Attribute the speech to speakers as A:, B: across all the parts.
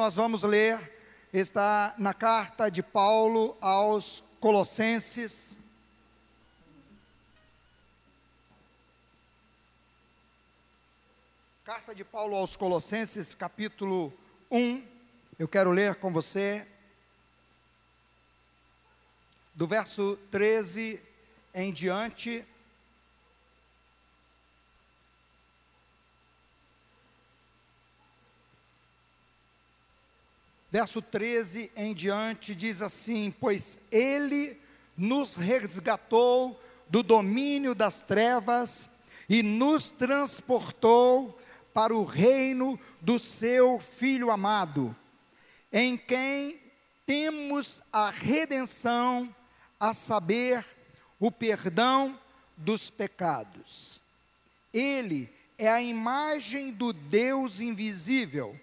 A: nós vamos ler está na carta de Paulo aos Colossenses. Carta de Paulo aos Colossenses, capítulo 1. Eu quero ler com você do verso 13 em diante. Verso 13 em diante diz assim: Pois ele nos resgatou do domínio das trevas e nos transportou para o reino do seu Filho amado, em quem temos a redenção, a saber, o perdão dos pecados. Ele é a imagem do Deus invisível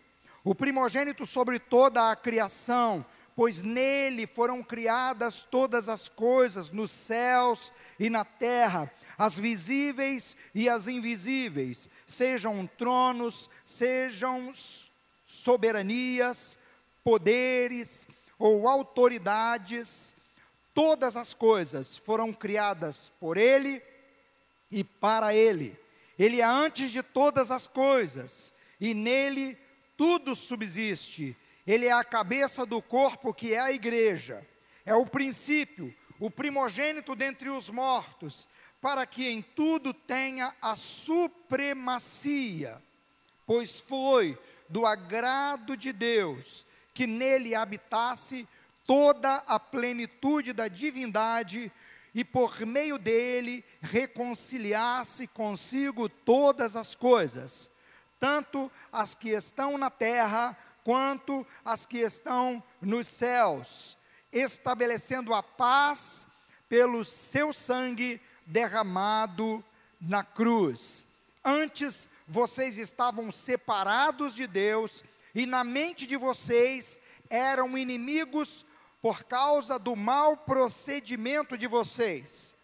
A: o primogênito sobre toda a criação, pois nele foram criadas todas as coisas, nos céus e na terra, as visíveis e as invisíveis, sejam tronos, sejam soberanias, poderes ou autoridades, todas as coisas foram criadas por ele e para ele. Ele é antes de todas as coisas, e nele tudo subsiste. Ele é a cabeça do corpo que é a igreja. É o princípio, o primogênito dentre os mortos, para que em tudo tenha a supremacia, pois foi do agrado de Deus que nele habitasse toda a plenitude da divindade e por meio dele reconciliasse consigo todas as coisas tanto as que estão na terra quanto as que estão nos céus, estabelecendo a paz pelo seu sangue derramado na cruz. Antes vocês estavam separados de Deus e na mente de vocês eram inimigos por causa do mau procedimento de vocês.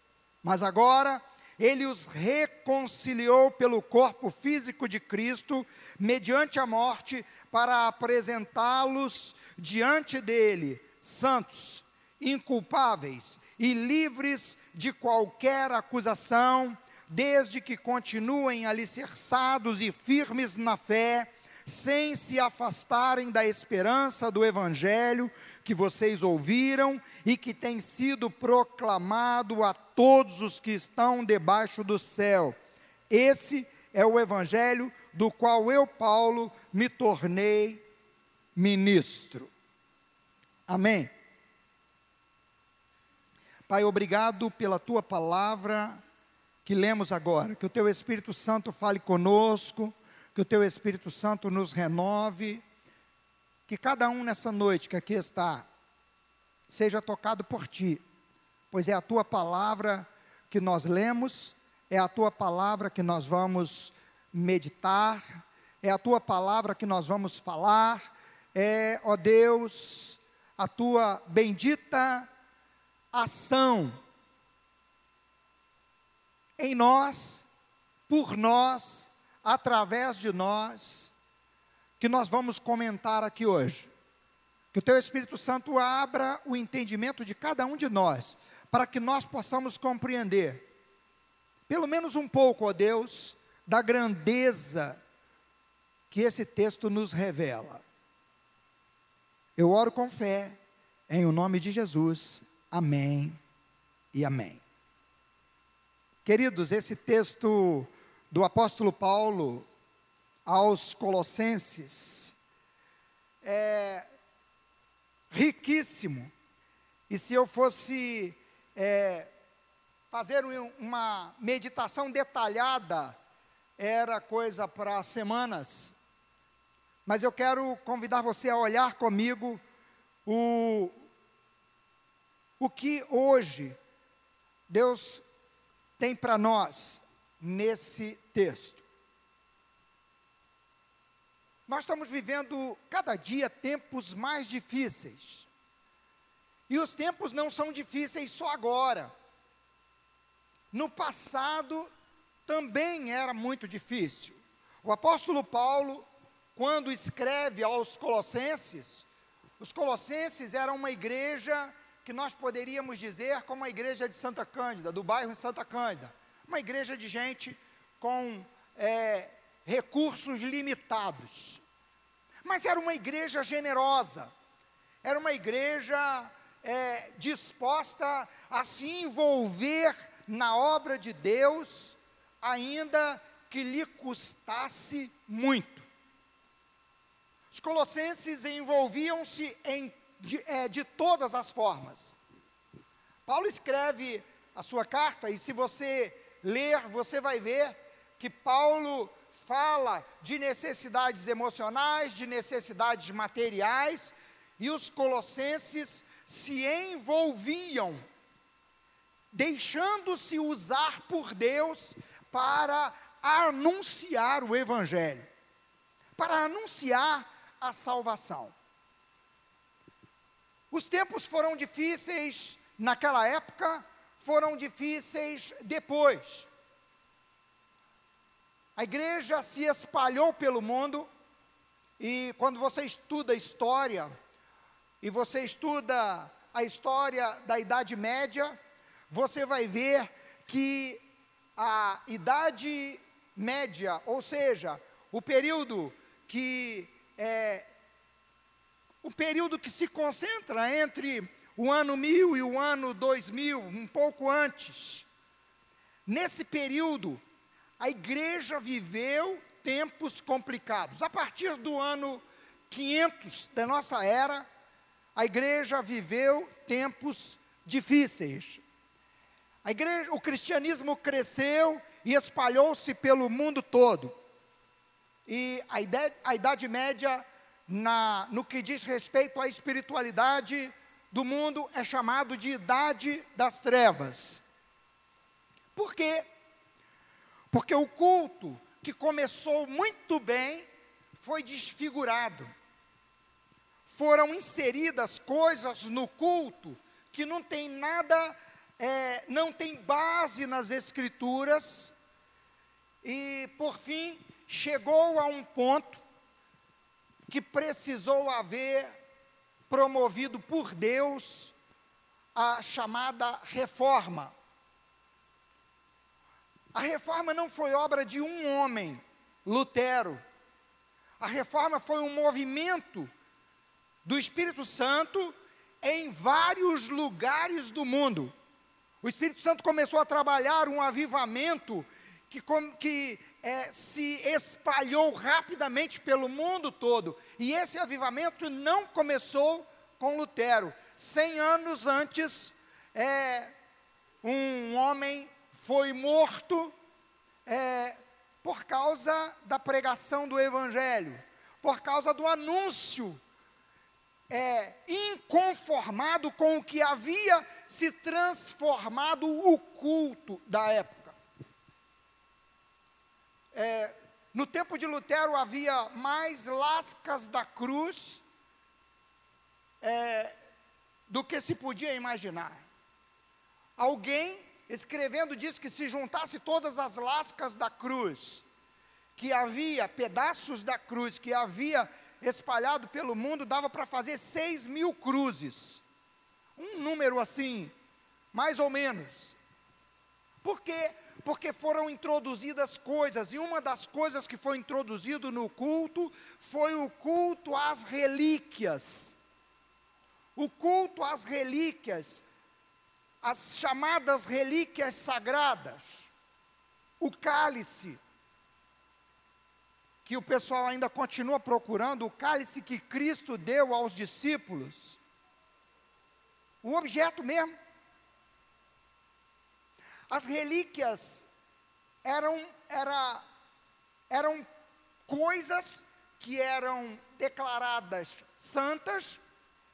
A: Mas agora ele os reconciliou pelo corpo físico de Cristo, mediante a morte, para apresentá-los diante dele, santos, inculpáveis e livres de qualquer acusação, desde que continuem alicerçados e firmes na fé, sem se afastarem da esperança do Evangelho que vocês ouviram e que tem sido proclamado a todos os que estão debaixo do céu. Esse é o evangelho do qual eu, Paulo, me tornei ministro. Amém. Pai, obrigado pela tua palavra que lemos agora. Que o teu Espírito Santo fale conosco, que o teu Espírito Santo nos renove que cada um nessa noite que aqui está seja tocado por ti, pois é a tua palavra que nós lemos, é a tua palavra que nós vamos meditar, é a tua palavra que nós vamos falar, é, ó Deus, a tua bendita ação em nós, por nós, através de nós que nós vamos comentar aqui hoje. Que o Teu Espírito Santo abra o entendimento de cada um de nós, para que nós possamos compreender, pelo menos um pouco, ó Deus, da grandeza que esse texto nos revela. Eu oro com fé, em o nome de Jesus. Amém e amém. Queridos, esse texto do apóstolo Paulo aos Colossenses é riquíssimo. E se eu fosse é, fazer uma meditação detalhada, era coisa para semanas. Mas eu quero convidar você a olhar comigo o, o que hoje Deus tem para nós nesse texto. Nós estamos vivendo cada dia tempos mais difíceis. E os tempos não são difíceis só agora. No passado também era muito difícil. O apóstolo Paulo, quando escreve aos Colossenses, os Colossenses eram uma igreja que nós poderíamos dizer como a igreja de Santa Cândida, do bairro Santa Cândida. Uma igreja de gente com é, recursos limitados. Mas era uma igreja generosa, era uma igreja é, disposta a se envolver na obra de Deus, ainda que lhe custasse muito. Os colossenses envolviam-se de, é, de todas as formas. Paulo escreve a sua carta, e se você ler, você vai ver que Paulo fala de necessidades emocionais, de necessidades materiais, e os colossenses se envolviam, deixando-se usar por Deus para anunciar o Evangelho, para anunciar a salvação. Os tempos foram difíceis naquela época, foram difíceis depois. A igreja se espalhou pelo mundo, e quando você estuda história, e você estuda a história da Idade Média, você vai ver que a Idade Média, ou seja, o período que é o período que se concentra entre o ano 1000 e o ano 2000, um pouco antes. Nesse período, a igreja viveu tempos complicados. A partir do ano 500 da nossa era, a igreja viveu tempos difíceis. A igreja, o cristianismo cresceu e espalhou-se pelo mundo todo. E a, a Idade Média, na, no que diz respeito à espiritualidade do mundo, é chamado de Idade das Trevas. Por quê? Porque o culto que começou muito bem foi desfigurado. Foram inseridas coisas no culto que não tem nada, é, não tem base nas escrituras, e por fim chegou a um ponto que precisou haver promovido por Deus a chamada reforma. A reforma não foi obra de um homem, Lutero. A reforma foi um movimento do Espírito Santo em vários lugares do mundo. O Espírito Santo começou a trabalhar um avivamento que, que é, se espalhou rapidamente pelo mundo todo. E esse avivamento não começou com Lutero. Cem anos antes, é, um homem foi morto é, por causa da pregação do Evangelho, por causa do anúncio é, inconformado com o que havia se transformado o culto da época. É, no tempo de Lutero havia mais lascas da cruz é, do que se podia imaginar. Alguém escrevendo diz que se juntasse todas as lascas da cruz, que havia, pedaços da cruz, que havia espalhado pelo mundo, dava para fazer seis mil cruzes. Um número assim, mais ou menos. Por quê? Porque foram introduzidas coisas, e uma das coisas que foi introduzido no culto foi o culto às relíquias. O culto às relíquias as chamadas relíquias sagradas, o cálice, que o pessoal ainda continua procurando, o cálice que Cristo deu aos discípulos, o objeto mesmo. As relíquias eram, era, eram coisas que eram declaradas santas,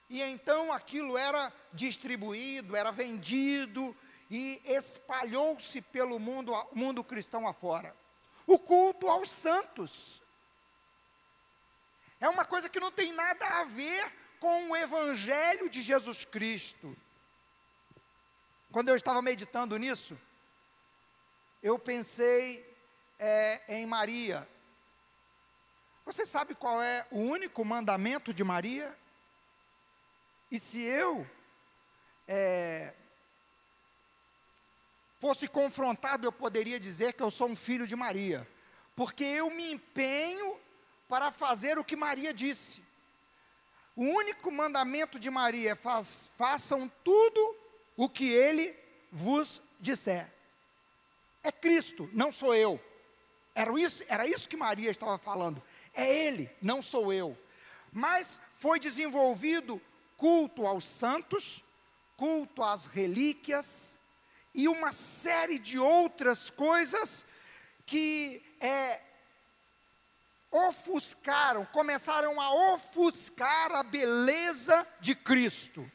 A: e então aquilo era distribuído, era vendido e espalhou-se pelo mundo, mundo cristão afora. O culto aos santos é uma coisa que não tem nada a ver com o evangelho de Jesus Cristo. Quando eu estava meditando nisso, eu pensei é, em Maria. Você sabe qual é o único mandamento de Maria? E se eu é, fosse confrontado, eu poderia dizer que eu sou um filho de Maria, porque eu me empenho para fazer o que Maria disse. O único mandamento de Maria é faz, façam tudo o que ele vos disser. É Cristo, não sou eu. Era isso, era isso que Maria estava falando. É Ele, não sou eu. Mas foi desenvolvido culto aos santos, culto às relíquias e uma série de outras coisas que é, ofuscaram, começaram a ofuscar a beleza de Cristo.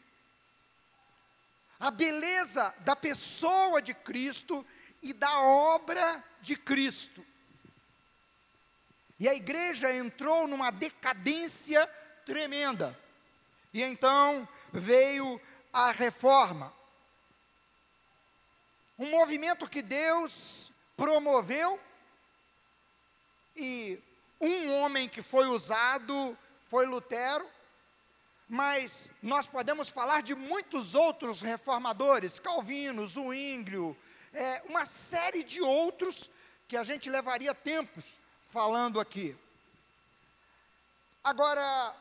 A: A beleza da pessoa de Cristo e da obra de Cristo. E a igreja entrou numa decadência tremenda. E então veio a reforma. Um movimento que Deus promoveu e um homem que foi usado foi Lutero, mas nós podemos falar de muitos outros reformadores, Calvino, Zwinglio, é, uma série de outros que a gente levaria tempos falando aqui. Agora,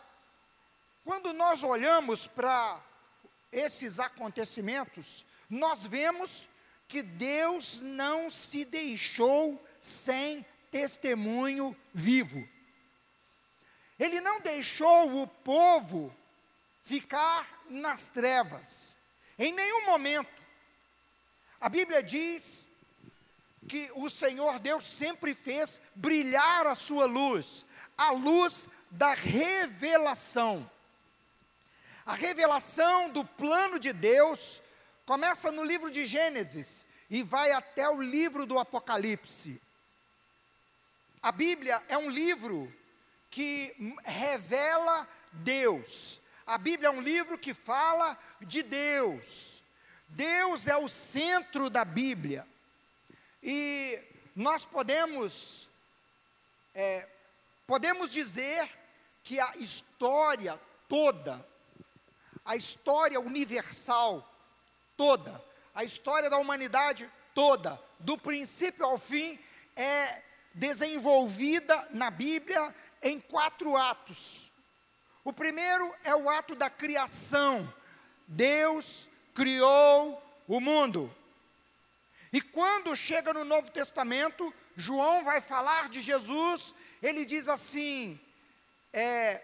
A: quando nós olhamos para esses acontecimentos, nós vemos que Deus não se deixou sem testemunho vivo. Ele não deixou o povo ficar nas trevas, em nenhum momento. A Bíblia diz que o Senhor Deus sempre fez brilhar a sua luz, a luz da revelação. A revelação do plano de Deus começa no livro de Gênesis e vai até o livro do Apocalipse. A Bíblia é um livro que revela Deus. A Bíblia é um livro que fala de Deus. Deus é o centro da Bíblia. E nós podemos, é, podemos dizer que a história toda, a história universal toda, a história da humanidade toda, do princípio ao fim, é desenvolvida na Bíblia em quatro atos. O primeiro é o ato da criação. Deus criou o mundo. E quando chega no Novo Testamento, João vai falar de Jesus, ele diz assim: é,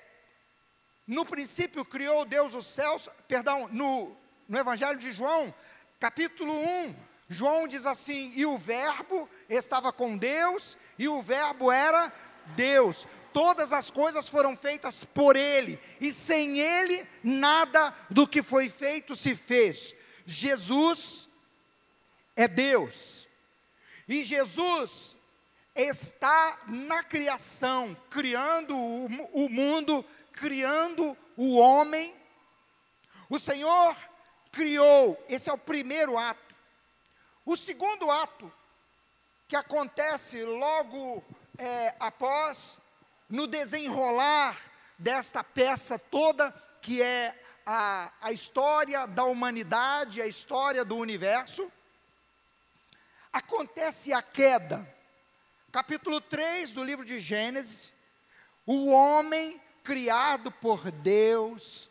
A: no princípio criou Deus os céus, perdão, no, no Evangelho de João, capítulo 1, João diz assim: e o Verbo estava com Deus, e o Verbo era Deus. Todas as coisas foram feitas por Ele, e sem Ele, nada do que foi feito se fez. Jesus é Deus. E Jesus está na criação, criando o, o mundo, criando o homem. O Senhor criou, esse é o primeiro ato. O segundo ato, que acontece logo é, após, no desenrolar desta peça toda, que é a, a história da humanidade, a história do universo, acontece a queda. Capítulo 3 do livro de Gênesis, o homem criado por Deus,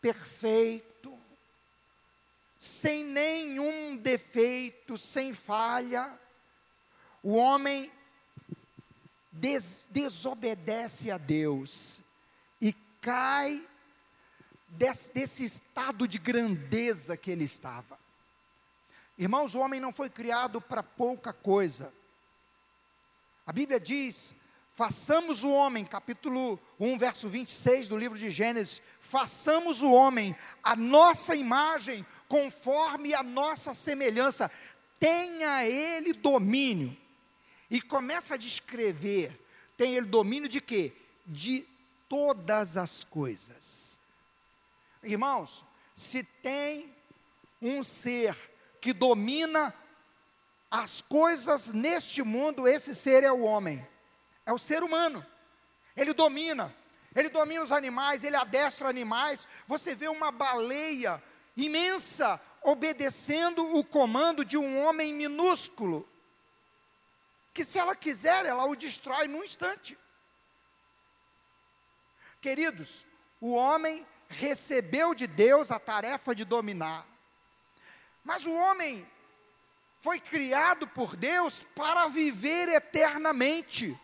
A: perfeito, sem nenhum defeito, sem falha, o homem des, desobedece a Deus e cai desse, desse estado de grandeza que ele estava. Irmãos, o homem não foi criado para pouca coisa. A Bíblia diz: façamos o homem, capítulo 1, verso 26 do livro de Gênesis, façamos o homem a nossa imagem, conforme a nossa semelhança, tenha ele domínio. E começa a descrever, tem ele domínio de quê? De todas as coisas. Irmãos, se tem um ser que domina as coisas neste mundo, esse ser é o homem, é o ser humano. ele domina. Ele domina os animais, ele adestra animais. Você vê uma baleia imensa obedecendo o comando de um homem minúsculo, que se ela quiser, ela o destrói num instante. Queridos, o homem recebeu de Deus a tarefa de dominar, mas o homem foi criado por Deus para viver eternamente.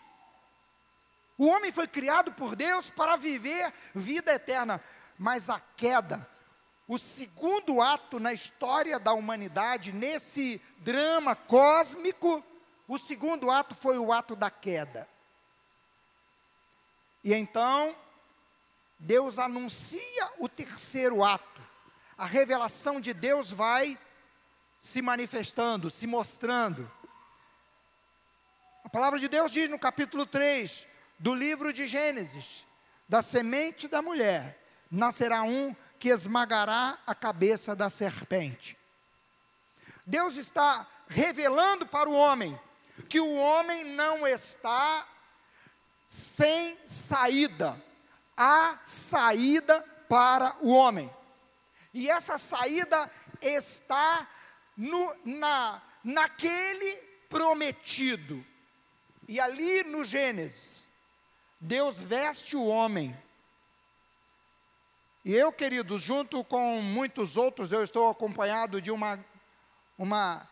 A: O homem foi criado por Deus para viver vida eterna, mas a queda, o segundo ato na história da humanidade, nesse drama cósmico, o segundo ato foi o ato da queda. E então, Deus anuncia o terceiro ato. A revelação de Deus vai se manifestando, se mostrando. A palavra de Deus diz no capítulo 3: do livro de Gênesis: da semente da mulher nascerá um que esmagará a cabeça da serpente. Deus está revelando para o homem que o homem não está sem saída. Há saída para o homem. E essa saída está no, na, naquele prometido. E ali no Gênesis, Deus veste o homem. E eu, queridos, junto com muitos outros, eu estou acompanhado de uma, uma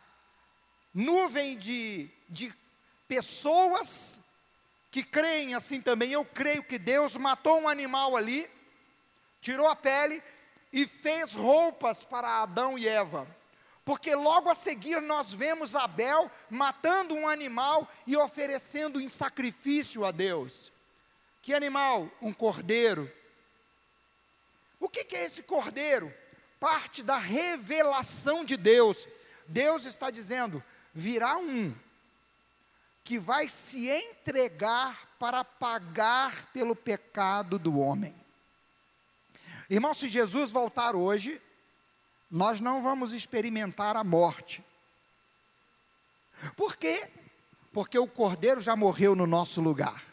A: nuvem de, de pessoas que creem assim também. Eu creio que Deus matou um animal ali, tirou a pele e fez roupas para Adão e Eva. Porque logo a seguir nós vemos Abel matando um animal e oferecendo em sacrifício a Deus. Que animal? Um cordeiro. O que, que é esse cordeiro? Parte da revelação de Deus. Deus está dizendo: virá um que vai se entregar para pagar pelo pecado do homem. Irmão, se Jesus voltar hoje, nós não vamos experimentar a morte. Por quê? Porque o cordeiro já morreu no nosso lugar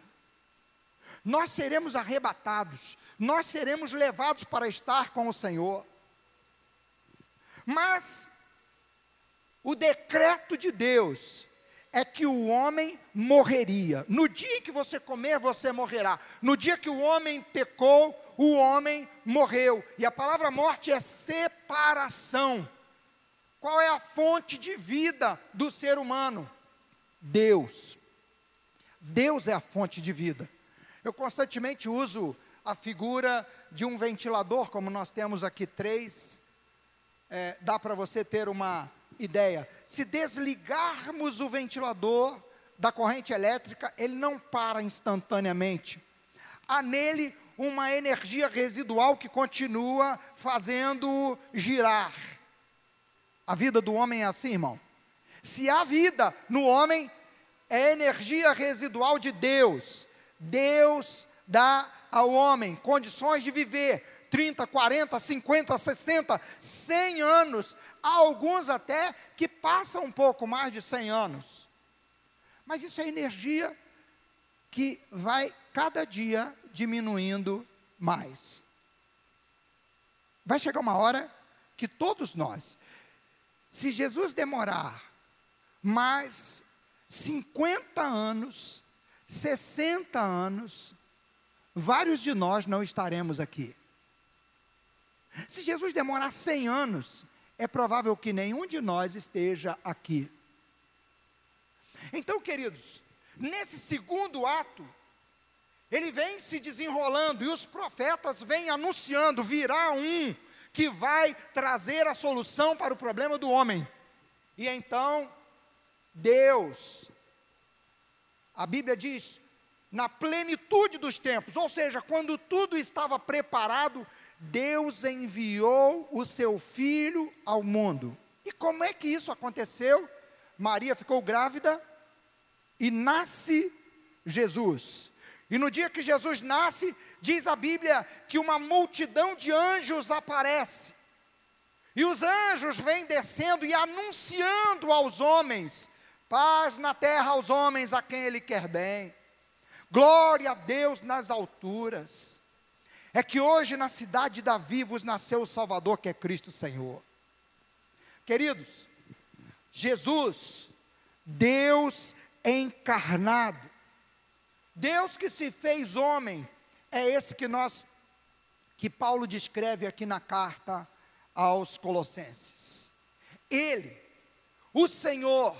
A: nós seremos arrebatados, nós seremos levados para estar com o Senhor. Mas o decreto de Deus é que o homem morreria. No dia que você comer, você morrerá. No dia que o homem pecou, o homem morreu. E a palavra morte é separação. Qual é a fonte de vida do ser humano? Deus. Deus é a fonte de vida. Eu constantemente uso a figura de um ventilador, como nós temos aqui três, é, dá para você ter uma ideia. Se desligarmos o ventilador da corrente elétrica, ele não para instantaneamente. Há nele uma energia residual que continua fazendo girar. A vida do homem é assim, irmão. Se há vida no homem, é energia residual de Deus. Deus dá ao homem condições de viver 30, 40, 50, 60, 100 anos, há alguns até que passam um pouco mais de 100 anos. Mas isso é energia que vai cada dia diminuindo mais. Vai chegar uma hora que todos nós, se Jesus demorar mais 50 anos, 60 anos, vários de nós não estaremos aqui. Se Jesus demorar 100 anos, é provável que nenhum de nós esteja aqui. Então, queridos, nesse segundo ato, ele vem se desenrolando e os profetas vêm anunciando: virá um que vai trazer a solução para o problema do homem. E então, Deus a Bíblia diz, na plenitude dos tempos, ou seja, quando tudo estava preparado, Deus enviou o seu filho ao mundo. E como é que isso aconteceu? Maria ficou grávida e nasce Jesus. E no dia que Jesus nasce, diz a Bíblia que uma multidão de anjos aparece. E os anjos vêm descendo e anunciando aos homens Paz na terra aos homens a quem ele quer bem. Glória a Deus nas alturas. É que hoje na cidade de Davi vos nasceu o Salvador, que é Cristo Senhor. Queridos, Jesus, Deus encarnado, Deus que se fez homem, é esse que nós que Paulo descreve aqui na carta aos Colossenses. Ele, o Senhor,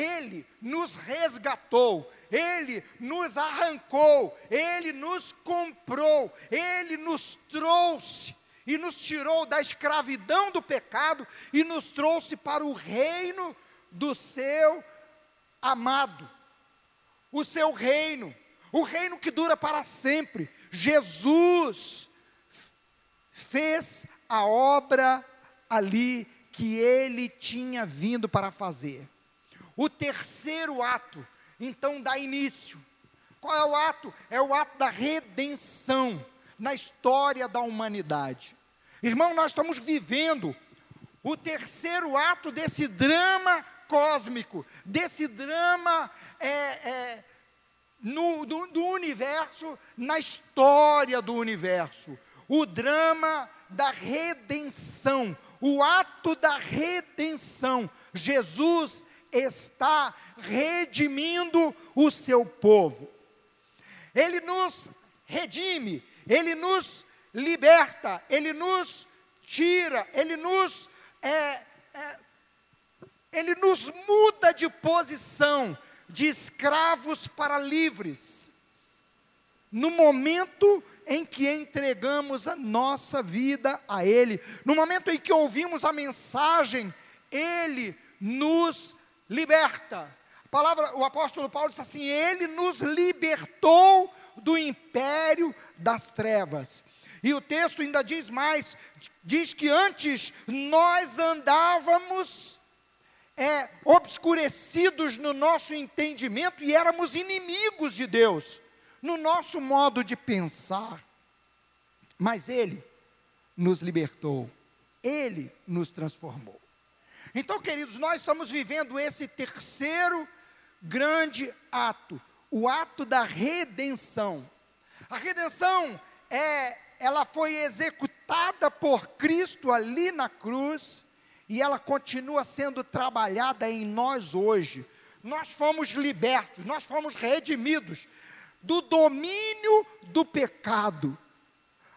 A: ele nos resgatou, ele nos arrancou, ele nos comprou, ele nos trouxe e nos tirou da escravidão do pecado e nos trouxe para o reino do seu amado o seu reino, o reino que dura para sempre. Jesus fez a obra ali que ele tinha vindo para fazer. O terceiro ato, então, dá início. Qual é o ato? É o ato da redenção na história da humanidade. Irmão, nós estamos vivendo o terceiro ato desse drama cósmico, desse drama é, é, no, do, do universo, na história do universo. O drama da redenção, o ato da redenção. Jesus está redimindo o seu povo. Ele nos redime, ele nos liberta, ele nos tira, ele nos é, é, ele nos muda de posição de escravos para livres. No momento em que entregamos a nossa vida a Ele, no momento em que ouvimos a mensagem, Ele nos liberta. A palavra, o apóstolo Paulo diz assim: Ele nos libertou do império das trevas. E o texto ainda diz mais: diz que antes nós andávamos é, obscurecidos no nosso entendimento e éramos inimigos de Deus, no nosso modo de pensar. Mas Ele nos libertou, Ele nos transformou. Então, queridos, nós estamos vivendo esse terceiro grande ato, o ato da redenção. A redenção é, ela foi executada por Cristo ali na cruz e ela continua sendo trabalhada em nós hoje. Nós fomos libertos, nós fomos redimidos do domínio do pecado.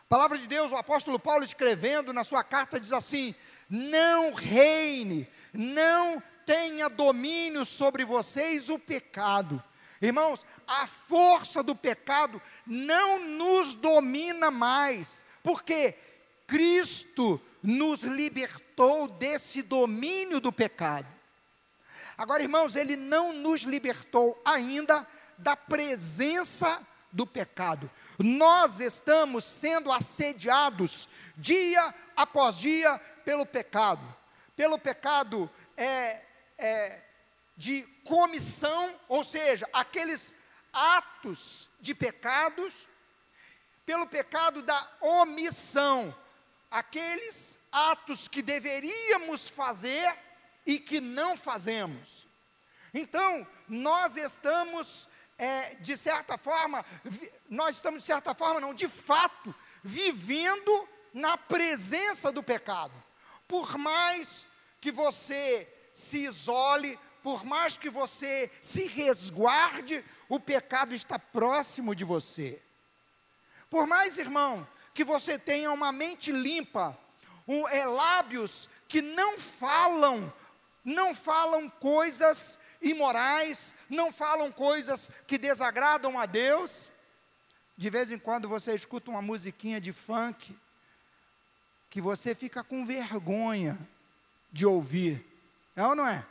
A: A palavra de Deus, o apóstolo Paulo escrevendo na sua carta diz assim: "Não reine, não tenha domínio sobre vocês o pecado". Irmãos, a força do pecado não nos domina mais, porque Cristo nos libertou desse domínio do pecado. Agora, irmãos, ele não nos libertou ainda da presença do pecado. Nós estamos sendo assediados dia após dia pelo pecado. Pelo pecado é, é, de comissão, ou seja, aqueles atos de pecados, pelo pecado da omissão, aqueles atos que deveríamos fazer e que não fazemos. Então, nós estamos, é, de certa forma, nós estamos, de certa forma, não, de fato, vivendo na presença do pecado. Por mais que você se isole, por mais que você se resguarde, o pecado está próximo de você. Por mais, irmão, que você tenha uma mente limpa, um, é, lábios que não falam, não falam coisas imorais, não falam coisas que desagradam a Deus. De vez em quando você escuta uma musiquinha de funk que você fica com vergonha de ouvir. É ou não é?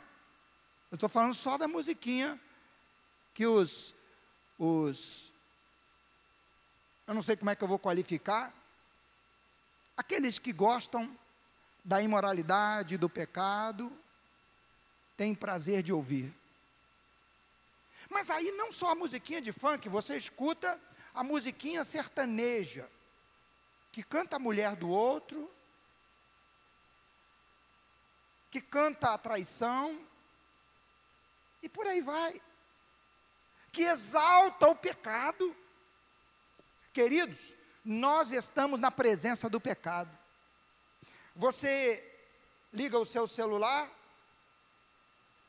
A: Eu estou falando só da musiquinha que os, os eu não sei como é que eu vou qualificar, aqueles que gostam da imoralidade, do pecado, têm prazer de ouvir. Mas aí não só a musiquinha de funk, você escuta a musiquinha sertaneja, que canta a mulher do outro, que canta a traição, e por aí vai. que exalta o pecado. Queridos, nós estamos na presença do pecado. Você liga o seu celular,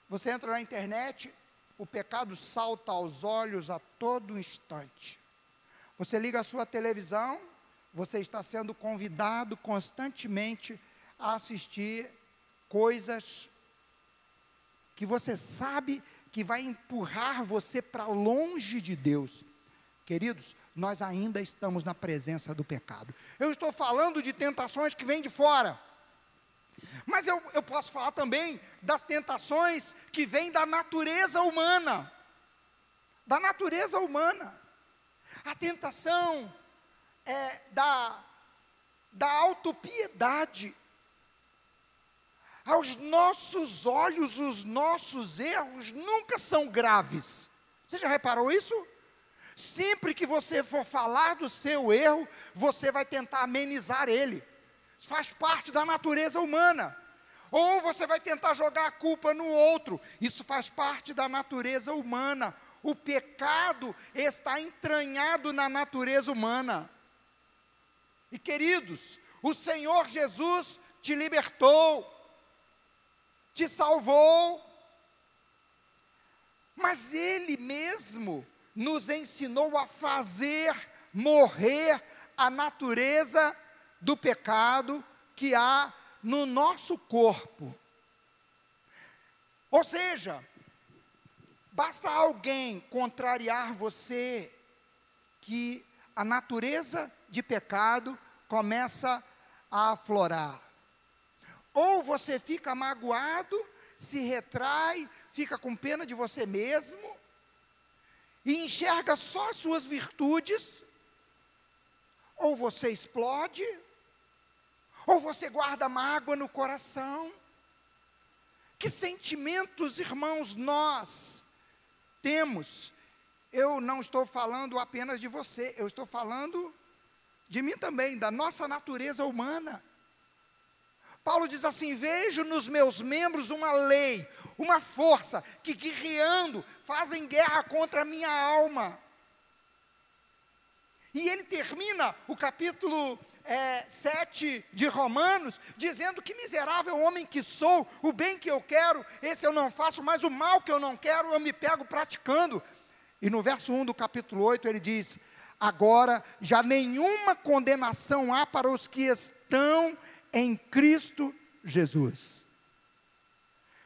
A: você entra na internet, o pecado salta aos olhos a todo instante. Você liga a sua televisão, você está sendo convidado constantemente a assistir coisas que você sabe que vai empurrar você para longe de Deus. Queridos, nós ainda estamos na presença do pecado. Eu estou falando de tentações que vêm de fora. Mas eu, eu posso falar também das tentações que vêm da natureza humana. Da natureza humana. A tentação é, da, da autopiedade. Aos nossos olhos, os nossos erros nunca são graves. Você já reparou isso? Sempre que você for falar do seu erro, você vai tentar amenizar ele. Faz parte da natureza humana. Ou você vai tentar jogar a culpa no outro. Isso faz parte da natureza humana. O pecado está entranhado na natureza humana. E queridos, o Senhor Jesus te libertou, te salvou, mas Ele mesmo nos ensinou a fazer morrer a natureza do pecado que há no nosso corpo. Ou seja, basta alguém contrariar você que a natureza de pecado começa a aflorar. Ou você fica magoado, se retrai, fica com pena de você mesmo e enxerga só as suas virtudes, ou você explode, ou você guarda mágoa no coração. Que sentimentos, irmãos, nós temos? Eu não estou falando apenas de você, eu estou falando de mim também, da nossa natureza humana. Paulo diz assim: Vejo nos meus membros uma lei, uma força que guerreando fazem guerra contra a minha alma. E ele termina o capítulo é, 7 de Romanos, dizendo que miserável homem que sou, o bem que eu quero, esse eu não faço, mas o mal que eu não quero, eu me pego praticando. E no verso 1 do capítulo 8 ele diz: agora já nenhuma condenação há para os que estão em Cristo Jesus.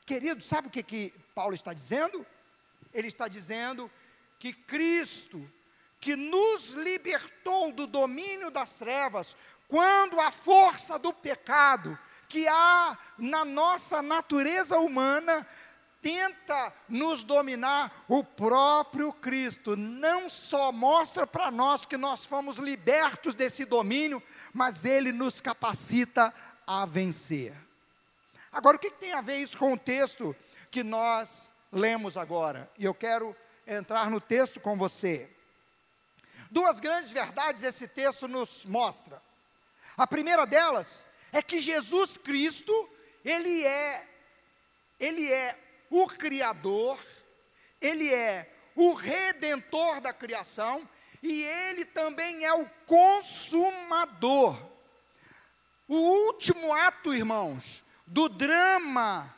A: Querido, sabe o que, que Paulo está dizendo? Ele está dizendo que Cristo, que nos libertou do domínio das trevas, quando a força do pecado que há na nossa natureza humana tenta nos dominar, o próprio Cristo não só mostra para nós que nós fomos libertos desse domínio, mas ele nos capacita a vencer. Agora, o que tem a ver isso com o texto que nós lemos agora? E eu quero entrar no texto com você. Duas grandes verdades esse texto nos mostra. A primeira delas é que Jesus Cristo, ele é ele é o Criador, Ele é o Redentor da criação e Ele também é o Consumador. O último ato, irmãos, do drama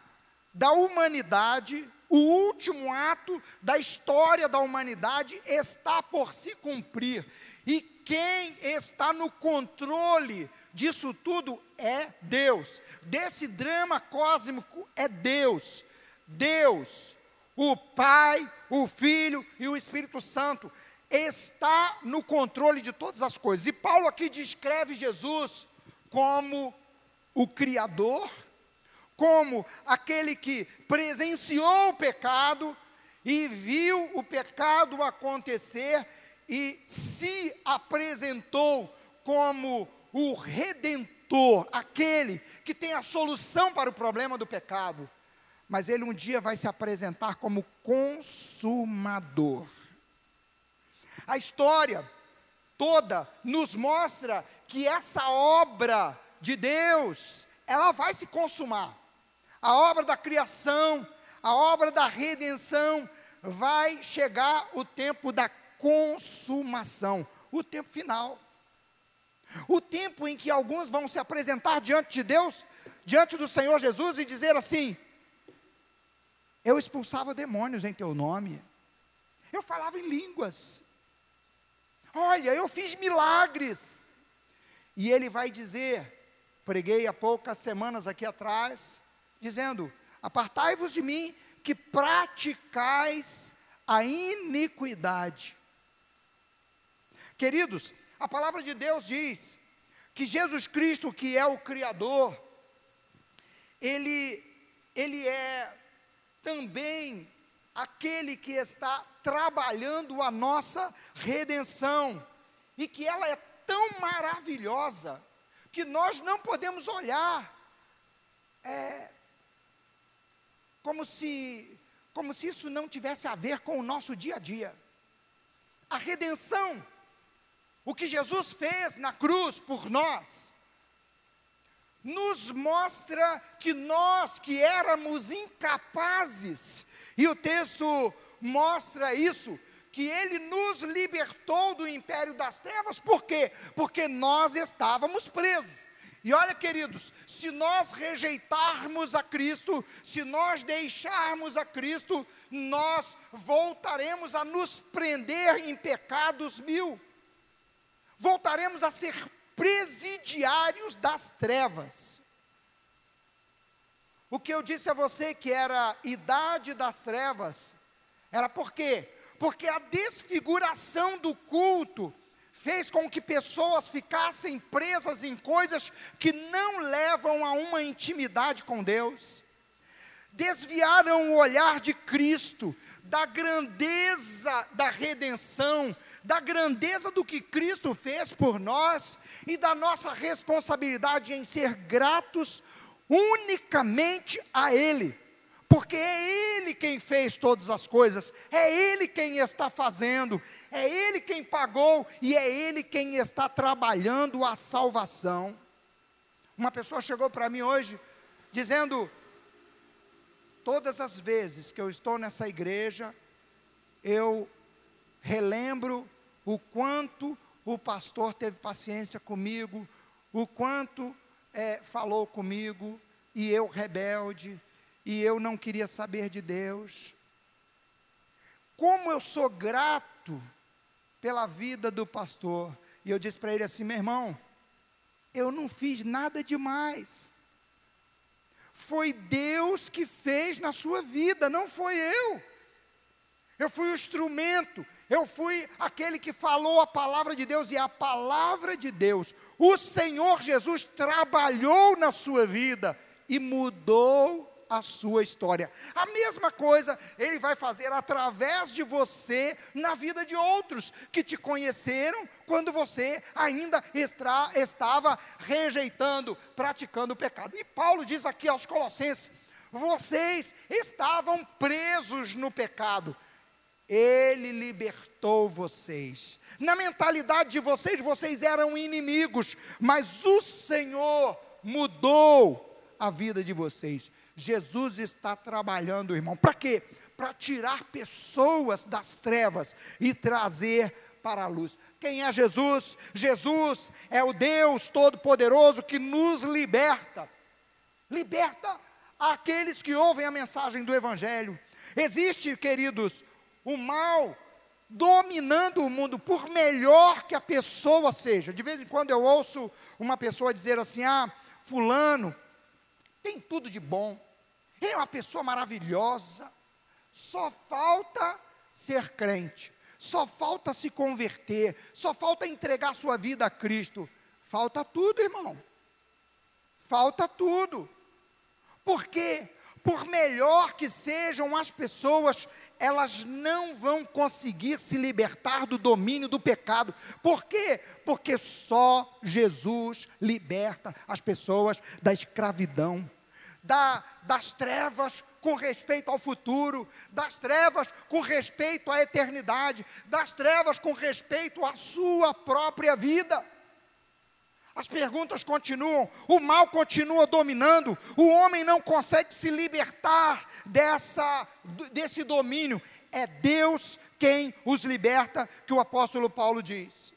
A: da humanidade, o último ato da história da humanidade está por se cumprir. E quem está no controle disso tudo é Deus. Desse drama cósmico é Deus. Deus, o Pai, o Filho e o Espírito Santo, está no controle de todas as coisas. E Paulo aqui descreve Jesus como o Criador, como aquele que presenciou o pecado e viu o pecado acontecer e se apresentou como o redentor, aquele que tem a solução para o problema do pecado mas ele um dia vai se apresentar como consumador. A história toda nos mostra que essa obra de Deus, ela vai se consumar. A obra da criação, a obra da redenção vai chegar o tempo da consumação, o tempo final. O tempo em que alguns vão se apresentar diante de Deus, diante do Senhor Jesus e dizer assim: Eu expulsava demônios em teu nome, eu falava em línguas, olha, eu fiz milagres. E ele vai dizer: Preguei há poucas semanas aqui atrás, dizendo: Apartai-vos de mim, que praticais a iniquidade. Queridos, a palavra de Deus diz que Jesus Cristo, que é o Criador, ele, ele é também aquele que está trabalhando a nossa redenção, e que ela é tão maravilhosa, que nós não podemos olhar é, como, se, como se isso não tivesse a ver com o nosso dia a dia. A redenção o que Jesus fez na cruz por nós, nos mostra que nós que éramos incapazes, e o texto mostra isso, que ele nos libertou do império das trevas, por quê? Porque nós estávamos presos. E olha, queridos, se nós rejeitarmos a Cristo, se nós deixarmos a Cristo, nós voltaremos a nos prender em pecados mil voltaremos a ser presidiários das trevas. O que eu disse a você que era idade das trevas, era por quê? Porque a desfiguração do culto fez com que pessoas ficassem presas em coisas que não levam a uma intimidade com Deus. Desviaram o olhar de Cristo, da grandeza da redenção, da grandeza do que Cristo fez por nós e da nossa responsabilidade em ser gratos unicamente a Ele, porque é Ele quem fez todas as coisas, é Ele quem está fazendo, é Ele quem pagou e é Ele quem está trabalhando a salvação. Uma pessoa chegou para mim hoje dizendo: todas as vezes que eu estou nessa igreja, eu relembro o quanto o pastor teve paciência comigo, o quanto é, falou comigo, e eu rebelde, e eu não queria saber de Deus. Como eu sou grato pela vida do pastor. E eu disse para ele assim: meu irmão, eu não fiz nada demais. Foi Deus que fez na sua vida, não foi eu. Eu fui o instrumento, eu fui aquele que falou a palavra de Deus, e a palavra de Deus, o Senhor Jesus trabalhou na sua vida e mudou a sua história. A mesma coisa ele vai fazer através de você na vida de outros que te conheceram quando você ainda estava rejeitando, praticando o pecado. E Paulo diz aqui aos Colossenses: vocês estavam presos no pecado ele libertou vocês. Na mentalidade de vocês, vocês eram inimigos, mas o Senhor mudou a vida de vocês. Jesus está trabalhando, irmão. Para quê? Para tirar pessoas das trevas e trazer para a luz. Quem é Jesus? Jesus é o Deus Todo-Poderoso que nos liberta. Liberta aqueles que ouvem a mensagem do Evangelho. Existe, queridos, o mal dominando o mundo, por melhor que a pessoa seja. De vez em quando eu ouço uma pessoa dizer assim: ah, Fulano tem tudo de bom, ele é uma pessoa maravilhosa, só falta ser crente, só falta se converter, só falta entregar sua vida a Cristo. Falta tudo, irmão. Falta tudo. Por quê? Por melhor que sejam as pessoas, elas não vão conseguir se libertar do domínio do pecado. Por quê? Porque só Jesus liberta as pessoas da escravidão, da, das trevas com respeito ao futuro, das trevas com respeito à eternidade, das trevas com respeito à sua própria vida. As perguntas continuam, o mal continua dominando, o homem não consegue se libertar dessa, desse domínio. é Deus quem os liberta, que o apóstolo Paulo diz.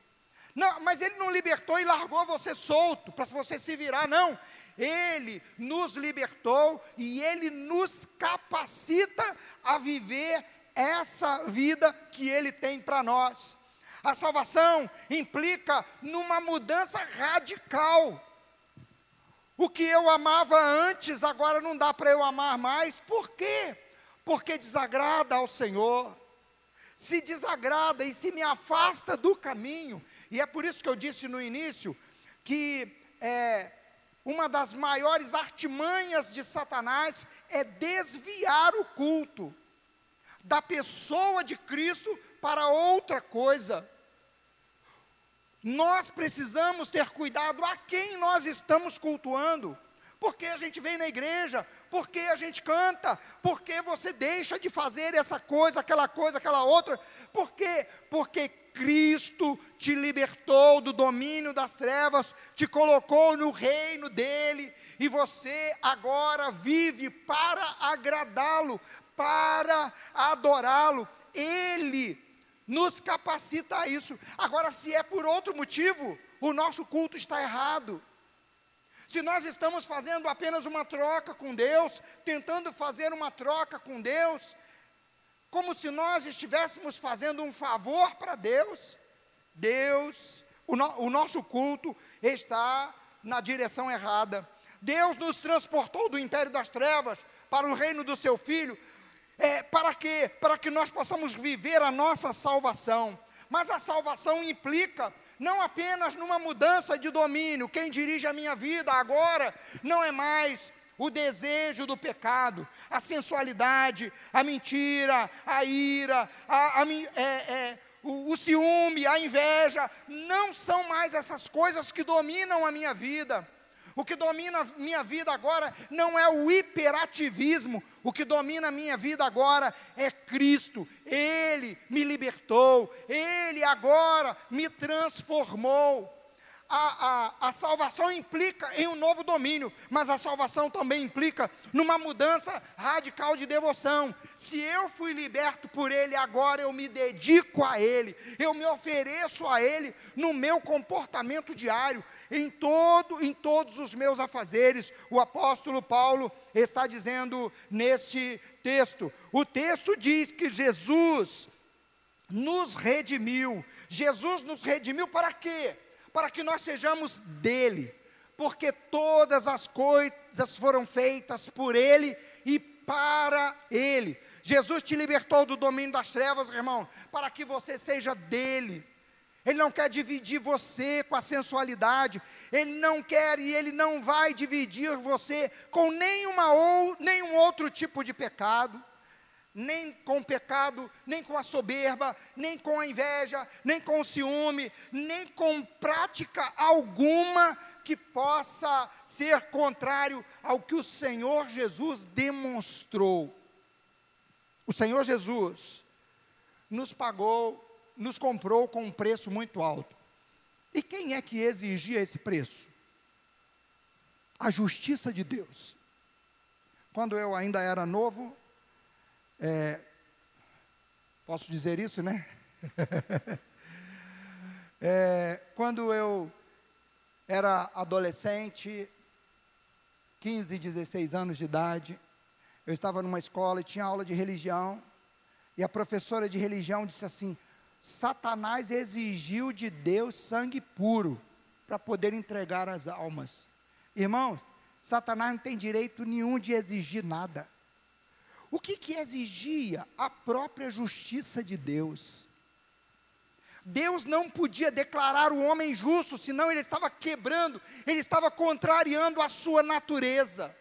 A: Não, mas ele não libertou e largou você solto para você se virar, não. Ele nos libertou e ele nos capacita a viver essa vida que ele tem para nós. A salvação implica numa mudança radical. O que eu amava antes, agora não dá para eu amar mais. Por quê? Porque desagrada ao Senhor. Se desagrada e se me afasta do caminho. E é por isso que eu disse no início que é, uma das maiores artimanhas de Satanás é desviar o culto da pessoa de Cristo para outra coisa. Nós precisamos ter cuidado a quem nós estamos cultuando. Porque a gente vem na igreja, porque a gente canta, porque você deixa de fazer essa coisa, aquela coisa, aquela outra. Por quê? Porque Cristo te libertou do domínio das trevas, te colocou no reino dele, e você agora vive para agradá-lo, para adorá-lo. Ele nos capacita a isso. Agora, se é por outro motivo, o nosso culto está errado. Se nós estamos fazendo apenas uma troca com Deus, tentando fazer uma troca com Deus, como se nós estivéssemos fazendo um favor para Deus, Deus, o, no, o nosso culto está na direção errada. Deus nos transportou do império das trevas para o reino do seu Filho, é, para quê? Para que nós possamos viver a nossa salvação. Mas a salvação implica não apenas numa mudança de domínio. Quem dirige a minha vida agora não é mais o desejo do pecado, a sensualidade, a mentira, a ira, a, a é, é, o, o ciúme, a inveja. Não são mais essas coisas que dominam a minha vida. O que domina a minha vida agora não é o hiperativismo, o que domina a minha vida agora é Cristo. Ele me libertou, Ele agora me transformou. A, a, a, salvação implica em um novo domínio, mas a salvação também implica numa mudança radical de devoção. Se eu fui liberto por Ele, agora eu me dedico a Ele, eu me ofereço a Ele no meu comportamento diário, em, todo, em todos os meus afazeres. O apóstolo Paulo está dizendo neste texto. O texto diz que Jesus nos redimiu. Jesus nos redimiu para quê? Para que nós sejamos dele. Porque todas as coisas foram feitas por ele e para ele. Jesus te libertou do domínio das trevas, irmão, para que você seja dele. Ele não quer dividir você com a sensualidade. Ele não quer e ele não vai dividir você com nenhuma ou nenhum outro tipo de pecado. Nem com o pecado, nem com a soberba, nem com a inveja, nem com o ciúme, nem com prática alguma que possa ser contrário ao que o Senhor Jesus demonstrou. O Senhor Jesus nos pagou nos comprou com um preço muito alto. E quem é que exigia esse preço? A justiça de Deus. Quando eu ainda era novo, é, posso dizer isso, né? é, quando eu era adolescente, 15, 16 anos de idade, eu estava numa escola e tinha aula de religião, e a professora de religião disse assim: Satanás exigiu de Deus sangue puro para poder entregar as almas. Irmãos, Satanás não tem direito nenhum de exigir nada. O que, que exigia? A própria justiça de Deus. Deus não podia declarar o homem justo, senão ele estava quebrando, ele estava contrariando a sua natureza.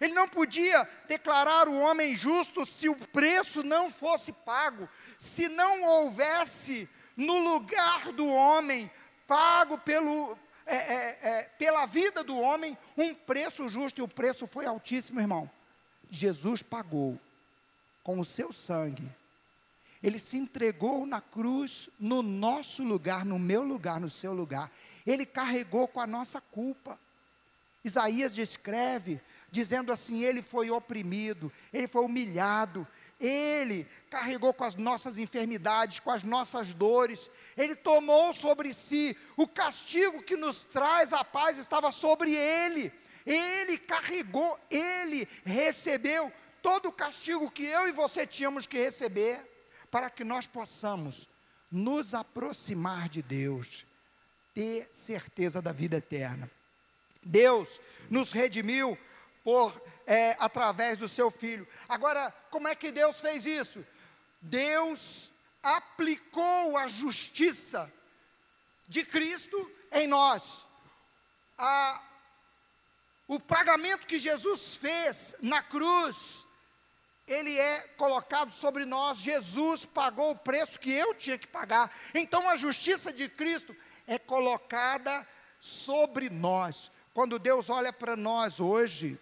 A: Ele não podia declarar o homem justo se o preço não fosse pago, se não houvesse no lugar do homem, pago pelo, é, é, é, pela vida do homem, um preço justo, e o preço foi altíssimo, irmão. Jesus pagou com o seu sangue. Ele se entregou na cruz no nosso lugar, no meu lugar, no seu lugar. Ele carregou com a nossa culpa. Isaías descreve dizendo assim: ele foi oprimido, ele foi humilhado, Ele carregou com as nossas enfermidades, com as nossas dores, Ele tomou sobre si o castigo que nos traz a paz, estava sobre Ele. Ele carregou, Ele recebeu todo o castigo que eu e você tínhamos que receber, para que nós possamos nos aproximar de Deus, ter certeza da vida eterna. Deus nos redimiu por é, através do seu filho. Agora, como é que Deus fez isso? Deus aplicou a justiça de Cristo em nós. A, o pagamento que Jesus fez na cruz, ele é colocado sobre nós. Jesus pagou o preço que eu tinha que pagar. Então a justiça de Cristo é colocada sobre nós. Quando Deus olha para nós hoje,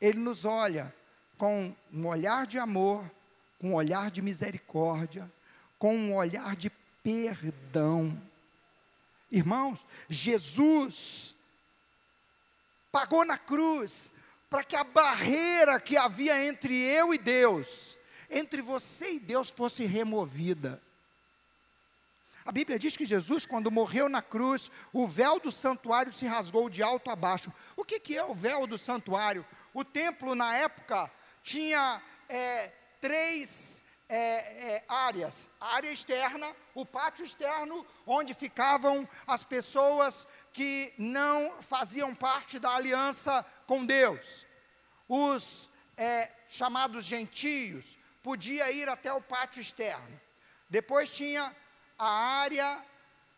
A: Ele nos olha com um olhar de amor, com um olhar de misericórdia, com um olhar de perdão. Irmãos, Jesus pagou na cruz para que a barreira que havia entre eu e Deus, entre você e Deus, fosse removida. A Bíblia diz que Jesus, quando morreu na cruz, o véu do santuário se rasgou de alto a baixo. O que, que é o véu do santuário? O templo, na época, tinha é, três é, é, áreas: a área externa, o pátio externo, onde ficavam as pessoas que não faziam parte da aliança com Deus. Os é, chamados gentios podia ir até o pátio externo. Depois tinha a área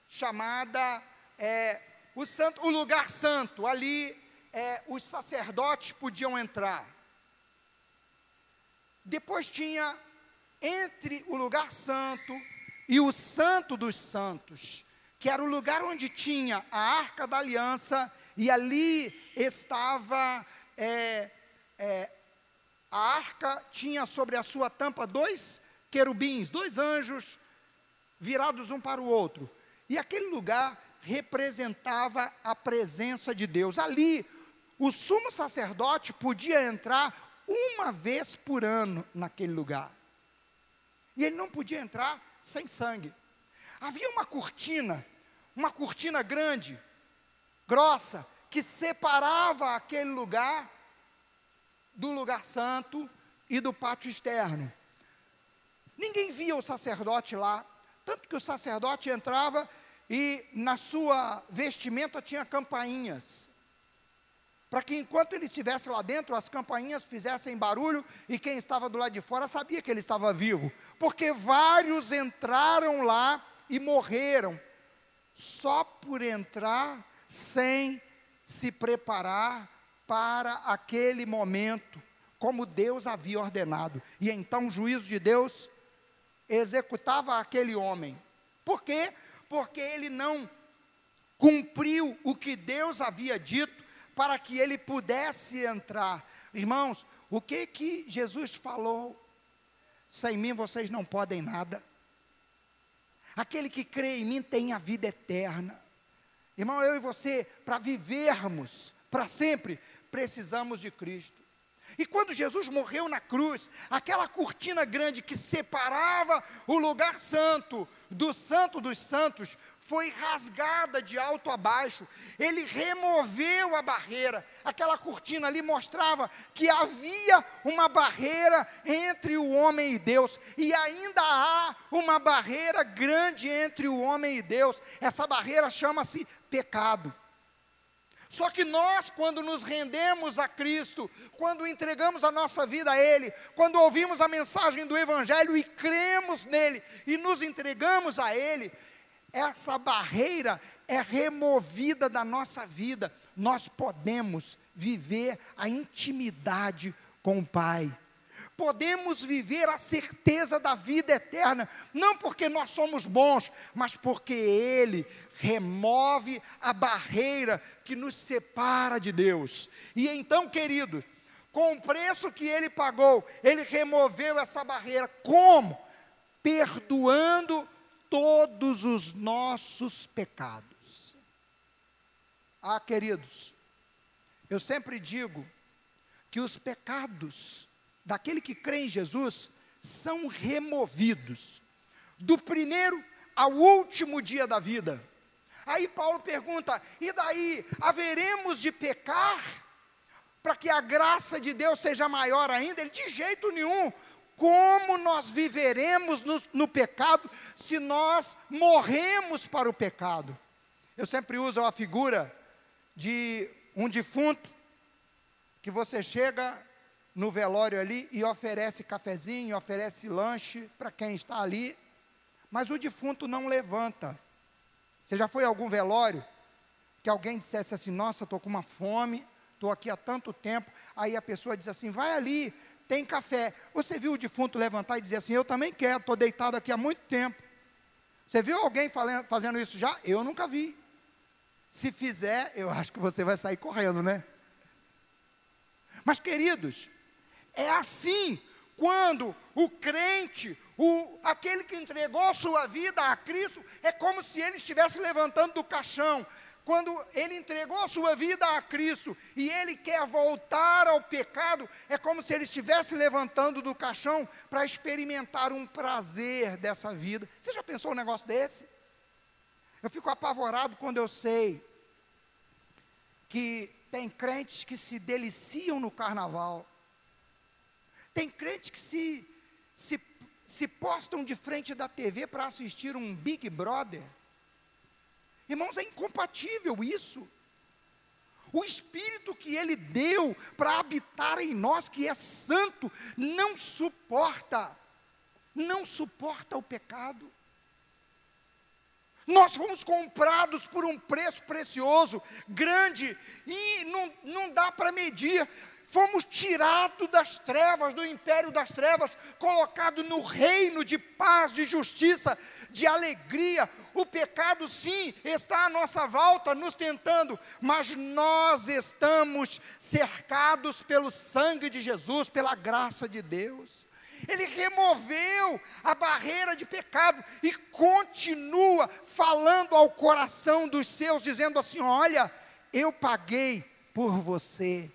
A: chamada é, o, santo, o lugar santo. Ali é, os sacerdotes podiam entrar. Depois tinha entre o lugar santo e o santo dos santos, que era o lugar onde tinha a arca da aliança, e ali estava é, é, a arca, tinha sobre a sua tampa dois querubins, dois anjos virados um para o outro. E aquele lugar representava a presença de Deus. Ali, o sumo sacerdote podia entrar uma vez por ano naquele lugar. E ele não podia entrar sem sangue. Havia uma cortina, uma cortina grande, grossa, que separava aquele lugar do lugar santo e do pátio externo. Ninguém via o sacerdote lá, tanto que o sacerdote entrava e na sua vestimenta tinha campainhas. Para que enquanto ele estivesse lá dentro, as campainhas fizessem barulho e quem estava do lado de fora sabia que ele estava vivo porque vários entraram lá e morreram, só por entrar sem se preparar para aquele momento, como Deus havia ordenado. E então o juízo de Deus executava aquele homem. Por quê? Porque ele não cumpriu o que Deus havia dito para que ele pudesse entrar. Irmãos, o que que Jesus falou sem mim vocês não podem nada. Aquele que crê em mim tem a vida eterna. Irmão, eu e você, para vivermos para sempre, precisamos de Cristo. E quando Jesus morreu na cruz, aquela cortina grande que separava o lugar santo do santo dos santos foi rasgada de alto a baixo. Ele removeu a barreira. Aquela cortina ali mostrava que havia uma barreira entre o homem e Deus, e ainda há uma barreira grande entre o homem e Deus. Essa barreira chama-se pecado. Só que nós, quando nos rendemos a Cristo, quando entregamos a nossa vida a Ele, quando ouvimos a mensagem do Evangelho e cremos nele e nos entregamos a Ele, essa barreira é removida da nossa vida, nós podemos viver a intimidade com o Pai. Podemos viver a certeza da vida eterna, não porque nós somos bons, mas porque Ele remove a barreira que nos separa de Deus. E então, queridos, com o preço que Ele pagou, Ele removeu essa barreira. Como? Perdoando todos os nossos pecados. Ah, queridos, eu sempre digo que os pecados daquele que crê em Jesus são removidos, do primeiro ao último dia da vida. Aí Paulo pergunta: e daí, haveremos de pecar para que a graça de Deus seja maior ainda? Ele, de jeito nenhum. Como nós viveremos no, no pecado se nós morremos para o pecado? Eu sempre uso a figura de um defunto que você chega no velório ali e oferece cafezinho, oferece lanche para quem está ali, mas o defunto não levanta. Você já foi a algum velório que alguém dissesse assim: Nossa, estou com uma fome, estou aqui há tanto tempo. Aí a pessoa diz assim: Vai ali, tem café. Você viu o defunto levantar e dizer assim: Eu também quero, estou deitado aqui há muito tempo. Você viu alguém fazendo isso já? Eu nunca vi. Se fizer, eu acho que você vai sair correndo, né? Mas, queridos, é assim quando o crente, o, aquele que entregou sua vida a Cristo, é como se ele estivesse levantando do caixão. Quando ele entregou sua vida a Cristo e ele quer voltar ao pecado, é como se ele estivesse levantando do caixão para experimentar um prazer dessa vida. Você já pensou um negócio desse? Eu fico apavorado quando eu sei que tem crentes que se deliciam no carnaval. Tem crentes que se, se, se postam de frente da TV para assistir um Big Brother. Irmãos, é incompatível isso. O Espírito que Ele deu para habitar em nós, que é santo, não suporta, não suporta o pecado. Nós fomos comprados por um preço precioso, grande, e não, não dá para medir. Fomos tirados das trevas, do império das trevas, colocados no reino de paz, de justiça, de alegria. O pecado, sim, está à nossa volta, nos tentando, mas nós estamos cercados pelo sangue de Jesus, pela graça de Deus. Ele removeu a barreira de pecado e continua falando ao coração dos seus, dizendo assim: Olha, eu paguei por você.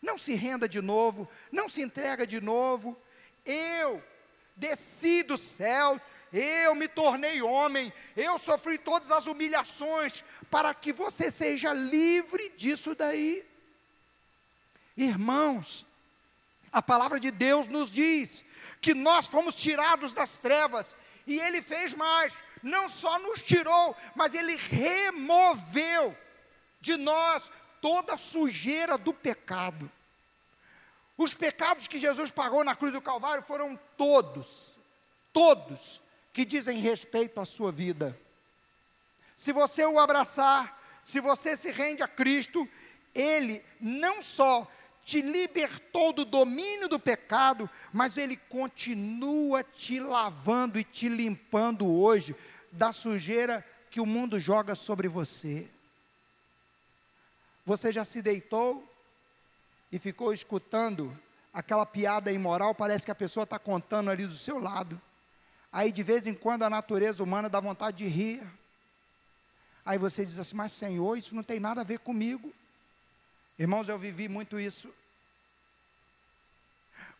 A: Não se renda de novo, não se entrega de novo. Eu desci do céu, eu me tornei homem, eu sofri todas as humilhações para que você seja livre disso daí. Irmãos, a palavra de Deus nos diz que nós fomos tirados das trevas, e Ele fez mais, não só nos tirou, mas Ele removeu de nós toda a sujeira do pecado. Os pecados que Jesus pagou na cruz do Calvário foram todos, todos, que dizem respeito à sua vida. Se você o abraçar, se você se rende a Cristo, Ele não só te libertou do domínio do pecado, mas Ele continua te lavando e te limpando hoje da sujeira que o mundo joga sobre você. Você já se deitou e ficou escutando aquela piada imoral, parece que a pessoa está contando ali do seu lado. Aí de vez em quando a natureza humana dá vontade de rir. Aí você diz assim, mas Senhor, isso não tem nada a ver comigo. Irmãos, eu vivi muito isso.